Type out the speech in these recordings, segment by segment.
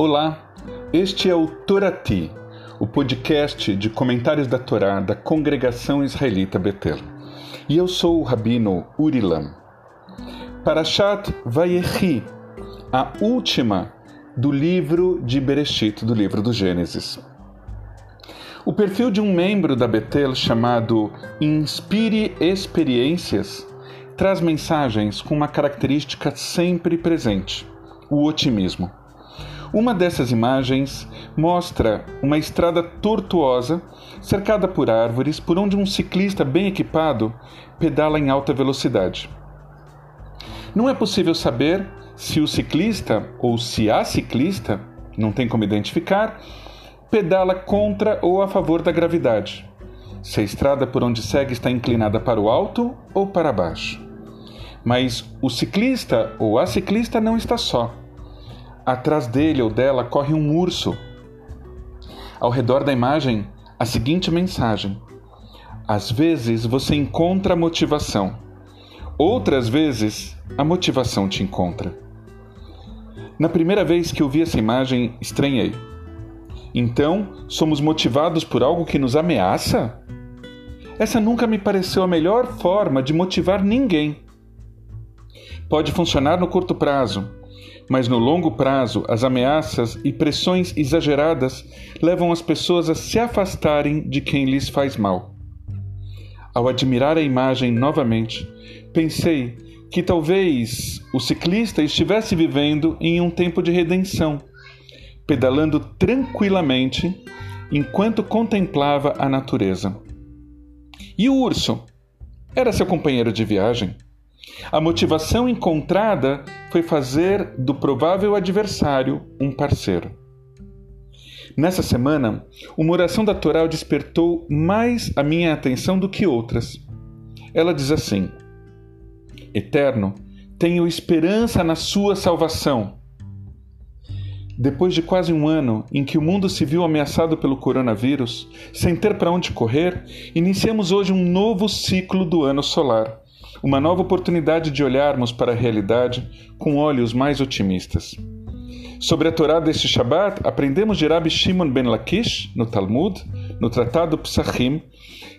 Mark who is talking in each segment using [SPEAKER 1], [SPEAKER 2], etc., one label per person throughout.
[SPEAKER 1] Olá, este é o Torati, o podcast de comentários da Torá da Congregação Israelita Betel. E eu sou o Rabino Urilam. Parashat Vayechi, a última do livro de Bereshit, do livro do Gênesis. O perfil de um membro da Betel chamado Inspire Experiências traz mensagens com uma característica sempre presente: o otimismo. Uma dessas imagens mostra uma estrada tortuosa, cercada por árvores, por onde um ciclista bem equipado pedala em alta velocidade. Não é possível saber se o ciclista ou se a ciclista, não tem como identificar, pedala contra ou a favor da gravidade. Se a estrada por onde segue está inclinada para o alto ou para baixo. Mas o ciclista ou a ciclista não está só Atrás dele ou dela corre um urso. Ao redor da imagem, a seguinte mensagem: Às vezes você encontra a motivação, outras vezes a motivação te encontra. Na primeira vez que eu vi essa imagem, estranhei. Então, somos motivados por algo que nos ameaça? Essa nunca me pareceu a melhor forma de motivar ninguém. Pode funcionar no curto prazo, mas no longo prazo, as ameaças e pressões exageradas levam as pessoas a se afastarem de quem lhes faz mal. Ao admirar a imagem novamente, pensei que talvez o ciclista estivesse vivendo em um tempo de redenção, pedalando tranquilamente enquanto contemplava a natureza. E o urso? Era seu companheiro de viagem. A motivação encontrada foi fazer do provável adversário um parceiro. Nessa semana, uma oração da Torá despertou mais a minha atenção do que outras. Ela diz assim: Eterno, tenho esperança na sua salvação. Depois de quase um ano em que o mundo se viu ameaçado pelo coronavírus, sem ter para onde correr, iniciamos hoje um novo ciclo do ano solar uma nova oportunidade de olharmos para a realidade com olhos mais otimistas. Sobre a Torá deste Shabat, aprendemos de Rabbi Shimon ben Lakish, no Talmud, no Tratado Psachim,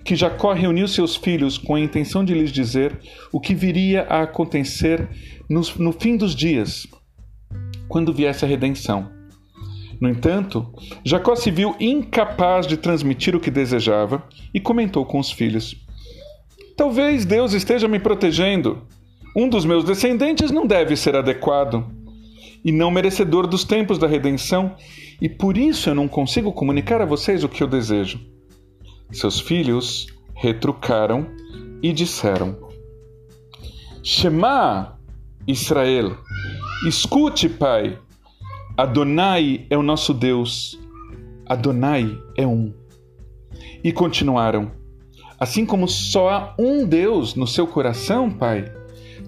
[SPEAKER 1] que Jacó reuniu seus filhos com a intenção de lhes dizer o que viria a acontecer no, no fim dos dias, quando viesse a redenção. No entanto, Jacó se viu incapaz de transmitir o que desejava e comentou com os filhos: Talvez Deus esteja me protegendo. Um dos meus descendentes não deve ser adequado e não merecedor dos tempos da redenção, e por isso eu não consigo comunicar a vocês o que eu desejo. Seus filhos retrucaram e disseram: Shema, Israel, escute, Pai. Adonai é o nosso Deus. Adonai é um. E continuaram: Assim como só há um Deus no seu coração, Pai,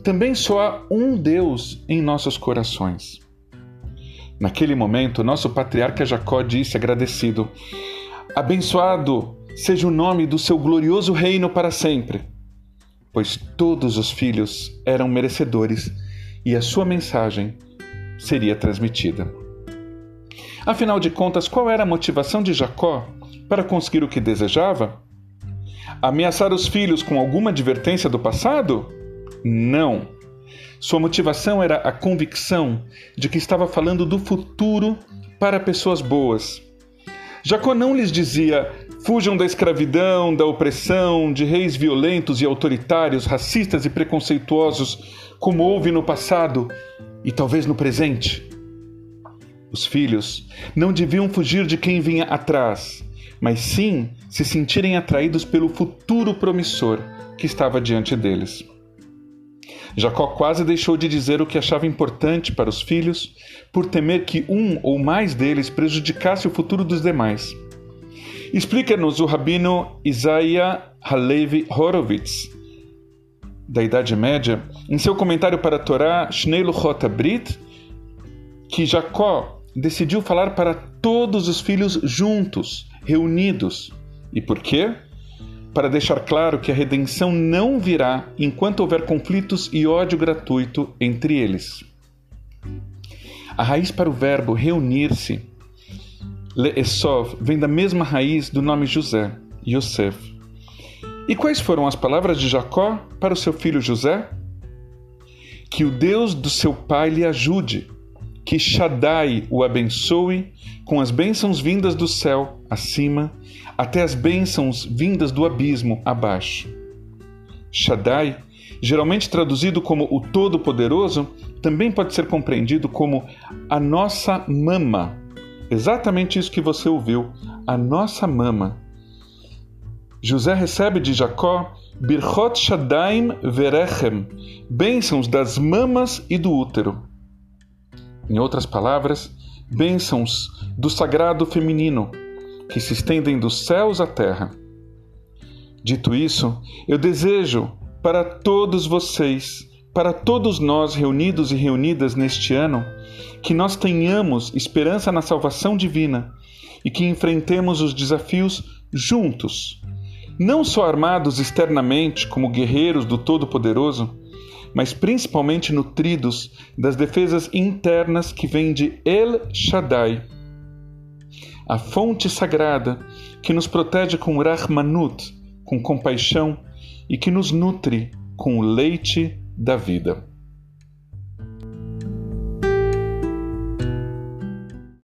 [SPEAKER 1] também só há um Deus em nossos corações. Naquele momento, nosso patriarca Jacó disse agradecido: Abençoado seja o nome do seu glorioso reino para sempre, pois todos os filhos eram merecedores e a sua mensagem seria transmitida. Afinal de contas, qual era a motivação de Jacó para conseguir o que desejava? Ameaçar os filhos com alguma advertência do passado? Não. Sua motivação era a convicção de que estava falando do futuro para pessoas boas. Jacó não lhes dizia: fujam da escravidão, da opressão, de reis violentos e autoritários, racistas e preconceituosos, como houve no passado e talvez no presente. Os filhos não deviam fugir de quem vinha atrás, mas sim se sentirem atraídos pelo futuro promissor que estava diante deles. Jacó quase deixou de dizer o que achava importante para os filhos, por temer que um ou mais deles prejudicasse o futuro dos demais. Explica-nos o rabino Isaiah Halevi Horowitz, da Idade Média, em seu comentário para a Torá Shnei Luchot Brit, que Jacó decidiu falar para todos os filhos juntos, reunidos. E por quê? Para deixar claro que a redenção não virá enquanto houver conflitos e ódio gratuito entre eles. A raiz para o verbo reunir-se, leesov, vem da mesma raiz do nome José, Yosef. E quais foram as palavras de Jacó para o seu filho José? Que o Deus do seu pai lhe ajude, que Shaddai o abençoe com as bênçãos vindas do céu acima, até as bênçãos vindas do abismo abaixo. Shaddai, geralmente traduzido como o Todo-Poderoso, também pode ser compreendido como a nossa mama. Exatamente isso que você ouviu, a nossa mama. José recebe de Jacó Birchot Shadaim Verechem, bênçãos das mamas e do útero. Em outras palavras, bênçãos do sagrado feminino, que se estendem dos céus à terra. Dito isso, eu desejo para todos vocês, para todos nós reunidos e reunidas neste ano, que nós tenhamos esperança na salvação divina e que enfrentemos os desafios juntos, não só armados externamente como guerreiros do Todo-Poderoso, mas principalmente nutridos das defesas internas que vêm de El Shaddai, a fonte sagrada que nos protege com Rahmanut, com compaixão e que nos nutre com o leite da vida.